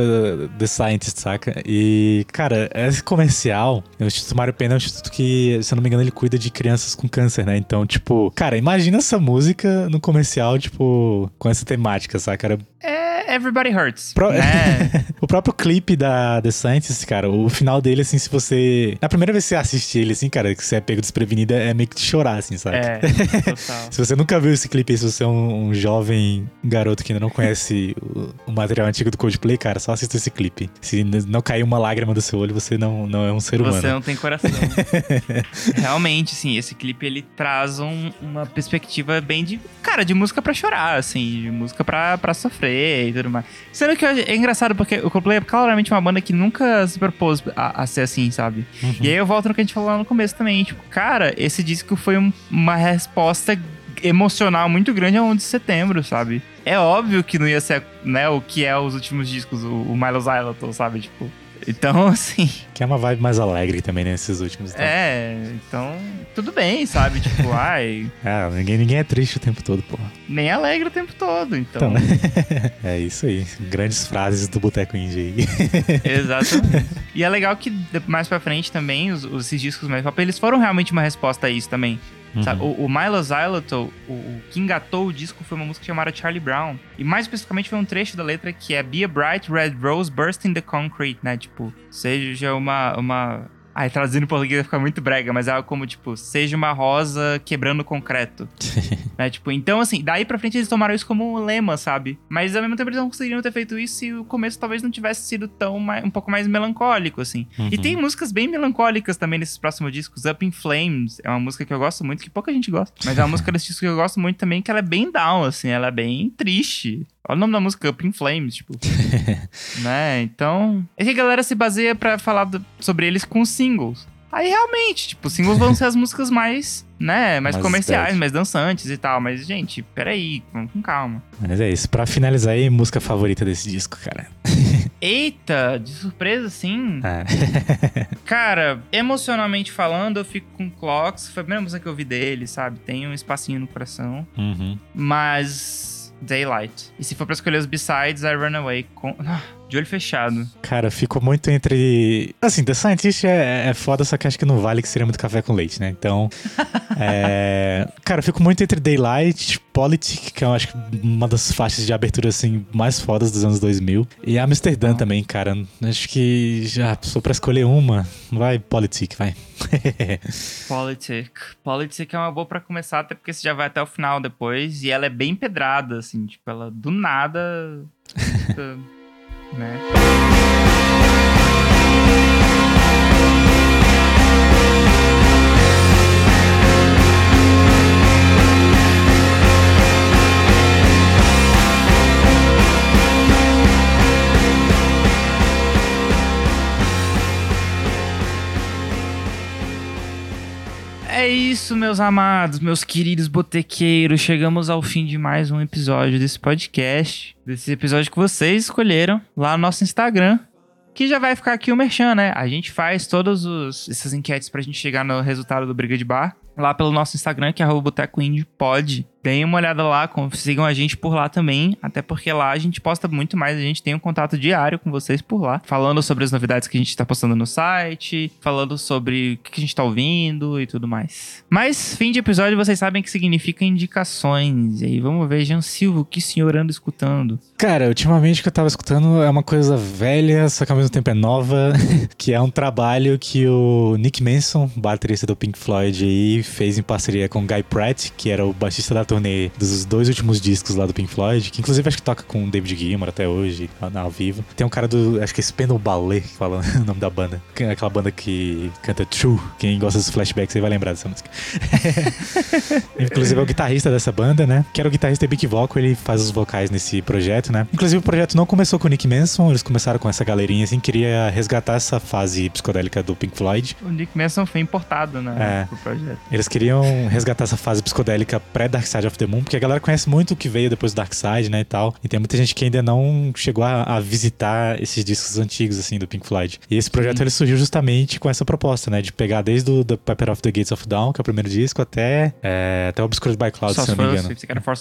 The Scientist, saca? E, cara, esse comercial, o Instituto Mário Pena é um instituto que, se eu não me engano, ele cuida de crianças com câncer, né? Então, tipo, cara, imagina essa música no comercial, tipo, com essa temática, saca? Era É Everybody Hurts, Pro- né? o próprio clipe da The Scientist, cara, o final dele, assim, se você. Na primeira vez que você assiste ele, assim, cara, que você é pego desprevenido, é meio que de chorar, assim, sabe? é, total. Se você nunca viu esse clipe se você é um, um jovem garoto que ainda não conhece o, o material antigo do Coldplay, cara, só assista esse clipe. Se não cair uma lágrima do seu olho, você não, não é um ser humano. Você não tem coração. Realmente, sim, esse clipe ele traz um- uma perspectiva bem de. Cara, de música pra chorar, assim, de música pra, pra e tudo mais. Sendo que é engraçado porque o Coldplay é claramente uma banda que nunca se propôs a, a ser assim, sabe? Uhum. E aí eu volto no que a gente falou lá no começo também. Tipo, cara, esse disco foi um- uma resposta emocional muito grande ao 11 de setembro, sabe? É óbvio que não ia ser, né, o que é os últimos discos, o, o Miles Xyloto, sabe? Tipo. Então, assim. Que é uma vibe mais alegre também nesses últimos. Então. É, então, tudo bem, sabe? Tipo, ai, Ah, ninguém, ninguém é triste o tempo todo, porra. nem alegre o tempo todo, então. Então, é isso aí. Grandes frases do Boteco Indie aí. Exatamente. E é legal que mais pra frente também, os, os- esses discos mais pop, eles foram realmente uma resposta a isso também. Uhum. O, o Milo Xyloto, o, o que engatou o disco foi uma música chamada Charlie Brown. E mais especificamente foi um trecho da letra que é Be a bright red rose bursting the concrete, né? Tipo, seja uma... uma... Ai, traduzindo em português vai ficar muito brega, mas é algo como, tipo, seja uma rosa quebrando concreto. né? Tipo, então, assim, daí pra frente eles tomaram isso como um lema, sabe? Mas ao mesmo tempo eles não conseguiriam ter feito isso se o começo talvez não tivesse sido tão mai- um pouco mais melancólico, assim. E Uhum. tem músicas bem melancólicas também nesses próximos discos. Up in Flames é uma música que eu gosto muito, que pouca gente gosta. Mas é uma música desse disco que eu gosto muito também, que ela é bem down, assim, ela é bem triste. Olha o nome da música, Up in Flames, tipo. né? Então. É que a galera se baseia pra falar do- sobre eles com singles. Aí realmente, tipo, os singles vão ser as músicas mais, né, mais, Mais comerciais, estéticas. mais dançantes e tal. Mas, gente, peraí, vamos com calma. Mas é isso. Pra finalizar aí, música favorita desse disco, cara. Eita, de surpresa, sim. É. Cara, emocionalmente falando, eu fico com Clocks. Foi a primeira música que eu ouvi dele, sabe? Tem um espacinho no coração. Uhum. Mas. Daylight. E se for pra escolher os B-sides, I Run Away com. Ah, De olho fechado. Cara, eu fico muito entre. Assim, The Scientist é, é foda, só que acho que não vale que seria muito café com leite, né? Então. é... Cara, eu fico muito entre Daylight, Politic, que eu acho que uma das faixas de abertura, assim, mais fodas dos anos 2000. E Amsterdã também, cara. Acho que já sou pra escolher uma. Vai, Politic, vai. Politic. Politic é uma boa pra começar, até porque você já vai até o final depois. E ela é bem pedrada, assim. Tipo, ela do nada. né? É isso, meus amados, meus queridos botequeiros. Chegamos ao fim de mais um episódio desse podcast. Desse episódio que vocês escolheram lá no nosso Instagram. Que já vai ficar aqui o merchan, né? A gente faz todas essas enquetes pra gente chegar no resultado do Briga de Bar. Lá pelo nosso Instagram, que é Boteco Indie Pod. Deem uma olhada lá, sigam a gente por lá também, até porque lá a gente posta muito mais, a gente tem um contato diário com vocês por lá, falando sobre as novidades que a gente tá postando no site, falando sobre o que a gente tá ouvindo e tudo mais. Mas, fim de episódio, vocês sabem que significa indicações. E aí, vamos ver, Jean Silva, o que o senhor anda escutando? Cara, ultimamente o que eu tava escutando é uma coisa velha, só que ao mesmo tempo é nova, que é um trabalho que o Nick Manson, baterista do Pink Floyd, aí, fez em parceria com o Guy Pratt, que era o baixista da turnê dos dois últimos discos lá do Pink Floyd, que inclusive acho que toca com o David Gilmour até hoje, ao vivo. Tem um cara do, acho que é Spandau Ballet, que fala o nome da banda, é aquela banda que canta True. Quem gosta dos flashbacks aí vai lembrar dessa música. Inclusive é o guitarrista dessa banda, né? Que era o guitarrista Big Vocal, ele faz os vocais nesse projeto, né? Inclusive o projeto não começou com o Nick Manson, eles começaram com essa galerinha assim, queria resgatar essa fase psicodélica do Pink Floyd. O Nick Manson foi importado, né, É. pro projeto. Eles queriam resgatar essa fase psicodélica pré-Dark Side of the Moon, porque a galera conhece muito o que veio depois do Dark Side, né, e tal. E tem muita gente que ainda não chegou a, a visitar esses discos antigos, assim, do Pink Floyd. E esse projeto, Sim. ele surgiu justamente com essa proposta, né, de pegar desde o The Pepper of the Gates of Dawn, que é o primeiro disco, até, é, até o Obscured by Cloud, se não me engano.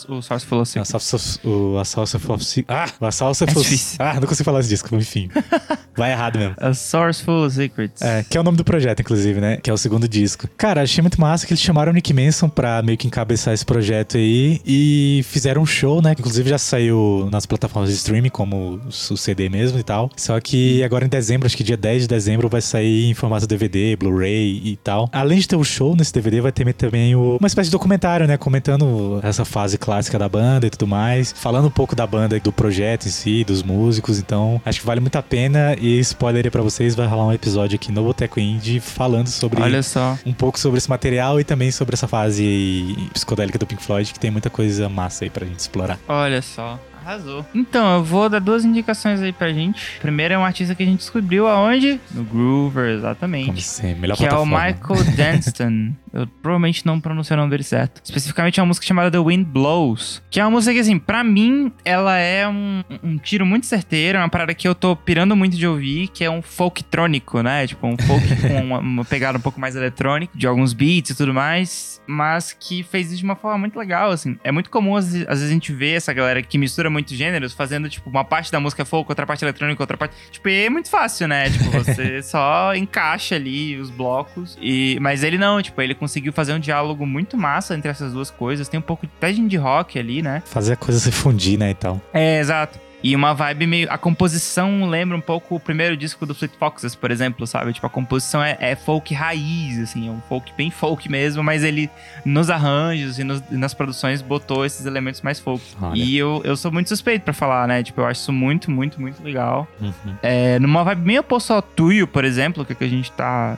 O Source Philosophy. A Salsa of- o- a Salsa of... Ah! A Salsa É of... difícil. Ah, não consigo falar esse disco, enfim. Vai errado mesmo. A Source Full of Secrets. É, que é o nome do projeto, inclusive, né? Que é o segundo disco. Cara, achei muito massa que eles chamaram o Nick Manson pra meio que encabeçar esse projeto aí e fizeram um show, né? Inclusive já saiu nas plataformas de streaming, como o CD mesmo e tal. Só que agora em dezembro, acho que dia 10 de dezembro, vai sair em formato DVD, Blu-ray e tal. Além de ter o show nesse DVD, vai ter também o- uma espécie de documentário, né? Comentando essa fase clássica da banda e tudo mais. Falando um pouco da banda, do projeto em si, dos músicos. Então, acho que vale muito a pena. E spoiler aí pra vocês, vai rolar um episódio aqui no Boteco Indie falando sobre Olha só. um pouco sobre esse material e também sobre essa fase psicodélica do Pink Floyd, que tem muita coisa massa aí pra gente explorar. Olha só. Arrasou. Então, eu vou dar duas indicações aí pra gente. Primeiro é um artista que a gente descobriu aonde? No Groover, exatamente. Como sempre, melhor que é o. Michael Danston. Eu provavelmente não pronunciei o nome dele certo. Especificamente é uma música chamada The Wind Blows. Que é uma música que, assim, pra mim, ela é um, um tiro muito certeiro. É uma parada que eu tô pirando muito de ouvir, que é um folk trônico, né? Tipo, um folk com uma, uma pegada um pouco mais eletrônica, de alguns beats e tudo mais. Mas que fez isso de uma forma muito legal, assim. É muito comum, às vezes, às vezes a gente vê essa galera que mistura muitos gêneros, fazendo, tipo, uma parte da música folk, outra parte eletrônica, outra parte... Tipo, e é muito fácil, né? Tipo, você só encaixa ali os blocos. E... Mas ele não, tipo, ele conseguiu fazer um diálogo muito massa entre essas duas coisas. Tem um pouco até de indie rock ali, né? Fazer a coisa se fundir, né, e tal. É, exato. E uma vibe meio. A composição lembra um pouco o primeiro disco do Fleet Foxes, por exemplo, sabe? Tipo, a composição é, é folk raiz, assim, é um folk bem folk mesmo, mas ele nos arranjos e, nos- e nas produções botou esses elementos mais folk. Olha. E eu, eu sou muito suspeito pra falar, né? Tipo, eu acho isso muito, muito, muito legal. Uhum. É, numa vibe meio oposta ao Tuyo, por exemplo, que, é que a gente tá.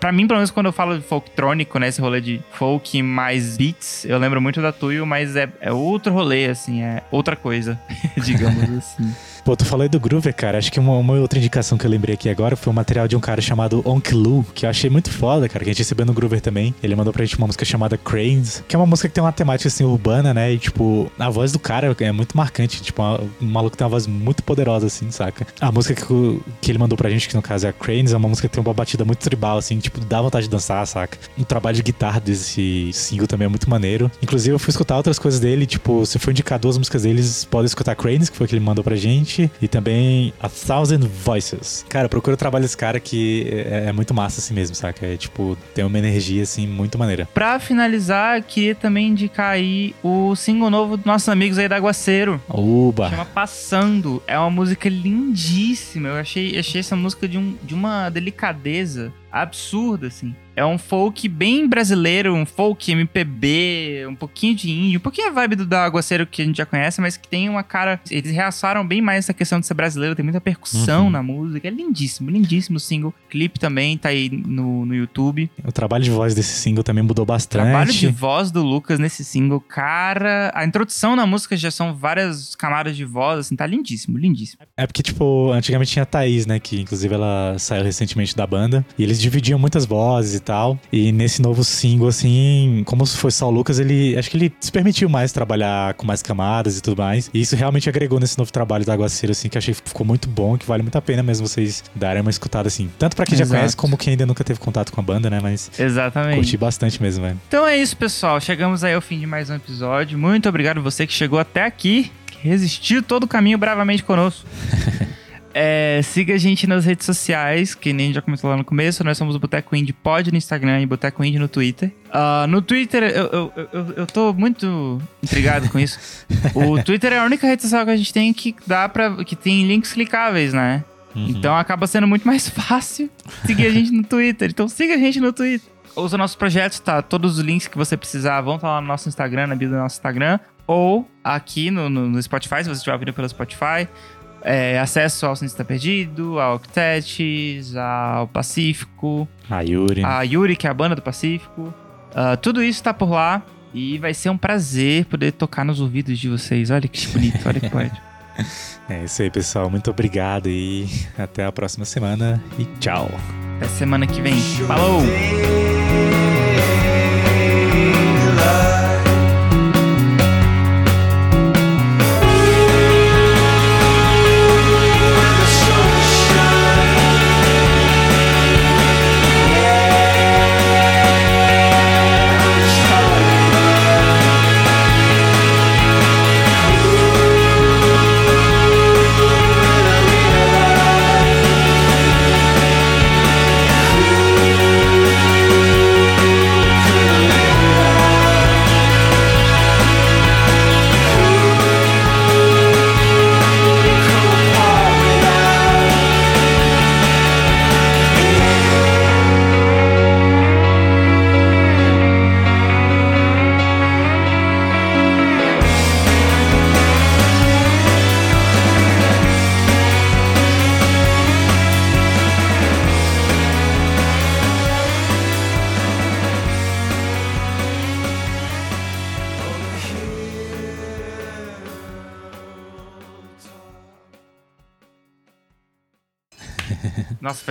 Pra mim, pelo menos, quando eu falo de folk trônico, né? Esse rolê de folk mais beats, eu lembro muito da Tuyo, mas é, é outro rolê, assim, é outra coisa, digamos assim. Pô, tu falou aí do Groover, cara. Acho que uma, uma outra indicação que eu lembrei aqui agora foi um material de um cara chamado Onk Lu, que eu achei muito foda, cara, que a gente recebeu no Groover também. Ele mandou pra gente uma música chamada Cranes, que é uma música que tem uma temática assim urbana, né? E tipo, a voz do cara é muito marcante. Tipo, um maluco tem uma voz muito poderosa, assim, saca? A música que, o- que ele mandou pra gente, que no caso é a Cranes, é uma música que tem uma batida muito tribal, assim, tipo, dá vontade de dançar, saca? O trabalho de guitarra desse single também é muito maneiro. Inclusive, eu fui escutar outras coisas dele, tipo, se for indicar duas músicas deles, podem escutar Cranes, que foi o que ele mandou pra gente, e também A Thousand Voices. Cara, procura o trabalho desse cara que é, é muito massa assim mesmo, saca? É tipo, tem uma energia assim muito maneira. Pra finalizar, queria também indicar aí o single novo dos nossos amigos aí da Aguaceiro. Oba! Chama Passando. É uma música lindíssima. Eu achei, achei essa música de, um, de uma delicadeza absurda, assim. É um folk bem brasileiro, um folk MPB, um pouquinho de indie, um pouquinho a vibe do da Aguaceiro que a gente já conhece, mas que tem uma cara. Eles reaçaram bem mais essa questão de ser brasileiro, tem muita percussão Uhum. na música. É lindíssimo, lindíssimo o single. Clipe também tá aí no, no YouTube. O trabalho de voz desse single também mudou bastante. Trabalho de voz do Lucas nesse single, cara. A introdução na música já são várias camadas de voz, assim, tá lindíssimo, lindíssimo. É porque, tipo, antigamente tinha a Thaís, né? Que inclusive ela saiu recentemente da banda. E eles dividiam muitas vozes e tal. E nesse novo single, assim, como foi só o Lucas, ele acho que ele se permitiu mais trabalhar com mais camadas e tudo mais. E isso realmente agregou nesse novo trabalho da Aguaceiro, assim, que achei que ficou muito bom, que vale muito a pena mesmo vocês darem uma escutada, assim. Tanto pra quem já Exato. conhece, como quem ainda nunca teve contato com a banda, né? Mas Exatamente. curti bastante mesmo, velho. Então é isso, pessoal. Chegamos aí ao fim de mais um episódio. Muito obrigado você que chegou até aqui, que resistiu todo o caminho bravamente conosco. É, siga a gente nas redes sociais, que nem já comentou lá no começo. Nós somos o Boteco Indie Pod no Instagram e Boteco Indie no Twitter. Ah, no Twitter, eu, eu, eu, eu tô muito intrigado com isso. O Twitter é a única rede social que a gente tem que dá para que tem links clicáveis, né? Então acaba sendo muito mais fácil seguir a gente no Twitter. Então siga a gente no Twitter. Os nossos projetos, tá? Todos os links que você precisar vão estar lá no nosso Instagram, na bio do nosso Instagram. Ou aqui no, no, no Spotify, se você estiver ouvindo pelo Spotify. É, acesso ao Cientista Perdido, ao Octetes, ao Pacífico, A Yuri. a Yuri, que é a banda do Pacífico. Ah, tudo isso tá por lá. E vai ser um prazer poder tocar nos ouvidos de vocês. Olha que bonito, olha que poético. É isso aí, pessoal. Muito obrigado e até a próxima semana. E tchau. Até semana que vem. Falou!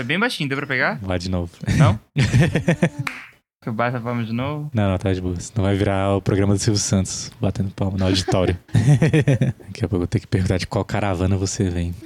Bem baixinho, deu pra pegar? Vai de novo. Não? Que eu bato a palma de novo. Não, não, tá de boa. Não vai virar o programa do Silvio Santos batendo palma no auditório. Daqui a pouco eu vou ter que perguntar de qual caravana você vem.